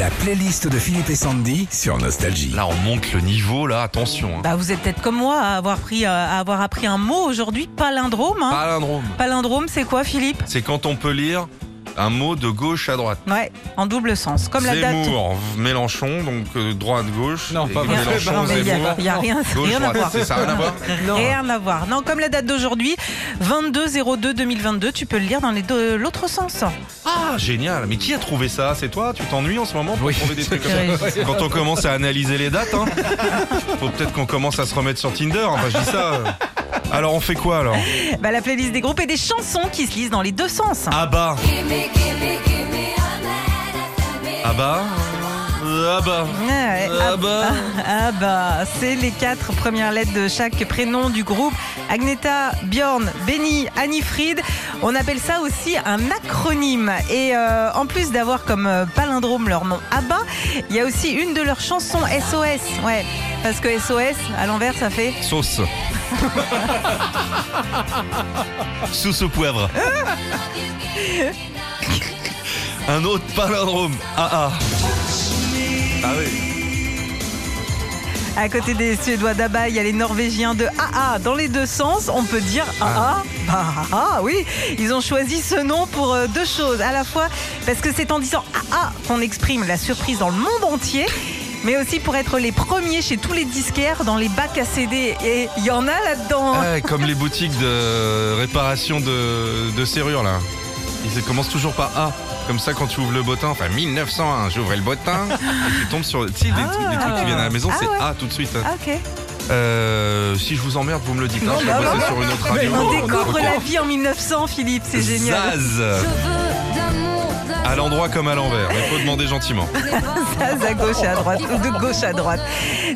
La playlist de Philippe et Sandy sur Nostalgie. Là, on monte le niveau, là, attention. hein. Bah, vous êtes peut-être comme moi à avoir, pris, euh, à avoir appris un mot aujourd'hui, palindrome. hein. Palindrome. Palindrome, c'est quoi, Philippe? C'est quand on peut lire un mot de gauche à droite. Ouais, en double sens. Comme la date. Zemmour, Mélenchon, donc euh, droite-gauche. Non, pas vrai. Mélenchon, Non, mais il y a- Zemmour. il y a rien- gauche, rien à droite. voir. C'est ça, rien à voir Rien à voir. Non, comme la date d'aujourd'hui, 22-02-2022, tu peux le lire dans les deux- l'autre sens. Ah, génial. Mais qui a trouvé ça? C'est toi? Tu t'ennuies en ce moment pour Oui. trouver des trucs comme ça? Quand on commence à analyser les dates, hein, faut peut-être qu'on commence à se remettre sur Tinder. Enfin, je dis ça. Alors, on fait quoi alors Bah, la playlist des groupes et des chansons qui se lisent dans les deux sens. Ah bah. Ah bah. Ah bah. Ouais, Ah bah. Ah bah, c'est les quatre premières lettres de chaque prénom du groupe. Agneta, Bjorn, Benny, Annie-Fried. On appelle ça aussi un acronyme. Et euh, en plus d'avoir comme euh, palindrome leur nom ABBA, il y a aussi une de leurs chansons SOS. Ouais, parce que SOS, à l'envers, ça fait... Sauce. Sauce au poivre. Un autre palindrome. Ah ah. Ah oui. À côté des Suédois d'ABBA, il y a les Norvégiens de AA. Dans les deux sens, on peut dire AA. Bah AA, oui. Ils ont choisi ce nom pour euh, deux choses. À la fois parce que c'est en disant AA qu'on exprime la surprise dans le monde entier. Mais aussi pour être les premiers chez tous les disquaires dans les bacs à CD. Et il y en a là-dedans. Ouais, comme les boutiques de réparation de, de serrures là. Ils commencent toujours par A. Comme ça, quand tu ouvres le bottin, enfin 1901, j'ouvrais le bottin et tu tombes sur. Tu sais, des, trucs- des trucs qui viennent à la maison, Ah c'est ouais. A tout de suite. Ah, ok. Euh, si je vous emmerde, vous me le dites. hein, je vais bah, bosser bah, sur une autre radio. On découvre Ok. la vie en 1900, Philippe. C'est génial. Zaz. À l'endroit comme à l'envers. Il faut demander gentiment. Zaz à gauche et à droite, ou de gauche à droite.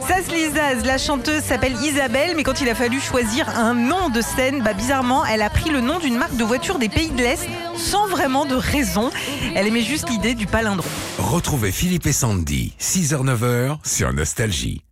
Saz Lizaz, la chanteuse s'appelle Isabelle, mais quand il a fallu choisir un nom de scène, bah bizarrement, elle a pris le nom d'une marque de voiture des pays de l'Est sans vraiment de raison. Elle aimait juste l'idée du palindrome. Retrouvez Philippe et Sandy, 6h-9h sur Nostalgie.